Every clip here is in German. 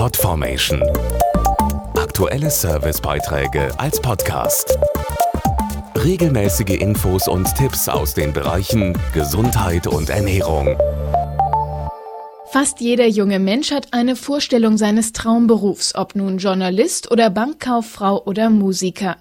Podformation. Aktuelle Servicebeiträge als Podcast. Regelmäßige Infos und Tipps aus den Bereichen Gesundheit und Ernährung. Fast jeder junge Mensch hat eine Vorstellung seines Traumberufs, ob nun Journalist oder Bankkauffrau oder Musiker.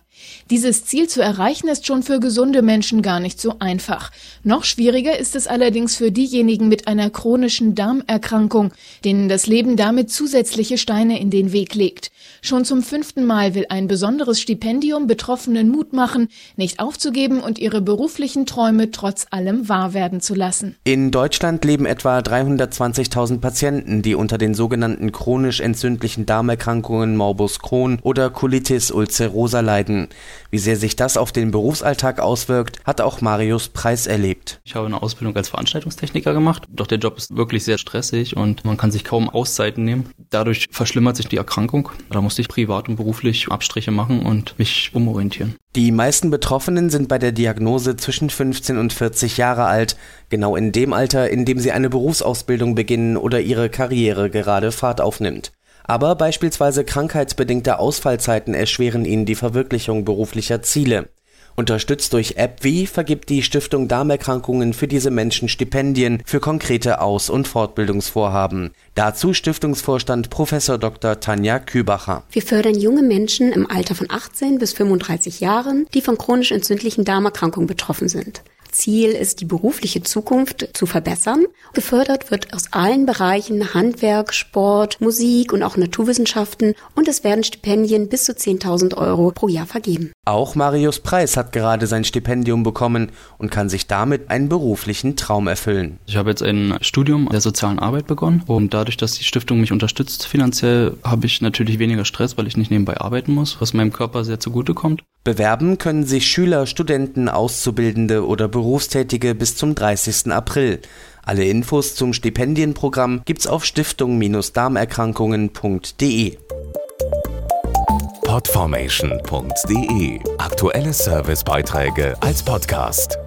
Dieses Ziel zu erreichen ist schon für gesunde Menschen gar nicht so einfach. Noch schwieriger ist es allerdings für diejenigen mit einer chronischen Darmerkrankung, denen das Leben damit zusätzliche Steine in den Weg legt. Schon zum fünften Mal will ein besonderes Stipendium Betroffenen Mut machen, nicht aufzugeben und ihre beruflichen Träume trotz allem wahr werden zu lassen. In Deutschland leben etwa 320.000 Patienten, die unter den sogenannten chronisch entzündlichen Darmerkrankungen Morbus Crohn oder Colitis ulcerosa leiden. Wie sehr sich das auf den Berufsalltag auswirkt, hat auch Marius Preis erlebt. Ich habe eine Ausbildung als Veranstaltungstechniker gemacht, doch der Job ist wirklich sehr stressig und man kann sich kaum Auszeiten nehmen. Dadurch verschlimmert sich die Erkrankung. Da musste ich privat und beruflich Abstriche machen und mich umorientieren. Die meisten Betroffenen sind bei der Diagnose zwischen 15 und 40 Jahre alt, genau in dem Alter, in dem sie eine Berufsausbildung beginnen oder ihre Karriere gerade Fahrt aufnimmt. Aber beispielsweise krankheitsbedingte Ausfallzeiten erschweren ihnen die Verwirklichung beruflicher Ziele. Unterstützt durch AppWi vergibt die Stiftung Darmerkrankungen für diese Menschen Stipendien für konkrete Aus- und Fortbildungsvorhaben. Dazu Stiftungsvorstand Prof. Dr. Tanja Kübacher. Wir fördern junge Menschen im Alter von 18 bis 35 Jahren, die von chronisch entzündlichen Darmerkrankungen betroffen sind. Ziel ist, die berufliche Zukunft zu verbessern. Gefördert wird aus allen Bereichen Handwerk, Sport, Musik und auch Naturwissenschaften und es werden Stipendien bis zu 10.000 Euro pro Jahr vergeben. Auch Marius Preis hat gerade sein Stipendium bekommen und kann sich damit einen beruflichen Traum erfüllen. Ich habe jetzt ein Studium der sozialen Arbeit begonnen und dadurch, dass die Stiftung mich unterstützt finanziell, habe ich natürlich weniger Stress, weil ich nicht nebenbei arbeiten muss, was meinem Körper sehr zugutekommt. Bewerben können sich Schüler, Studenten, Auszubildende oder Berufstätige bis zum 30. April. Alle Infos zum Stipendienprogramm gibt's auf stiftung-darmerkrankungen.de. Podformation.de Aktuelle Servicebeiträge als Podcast.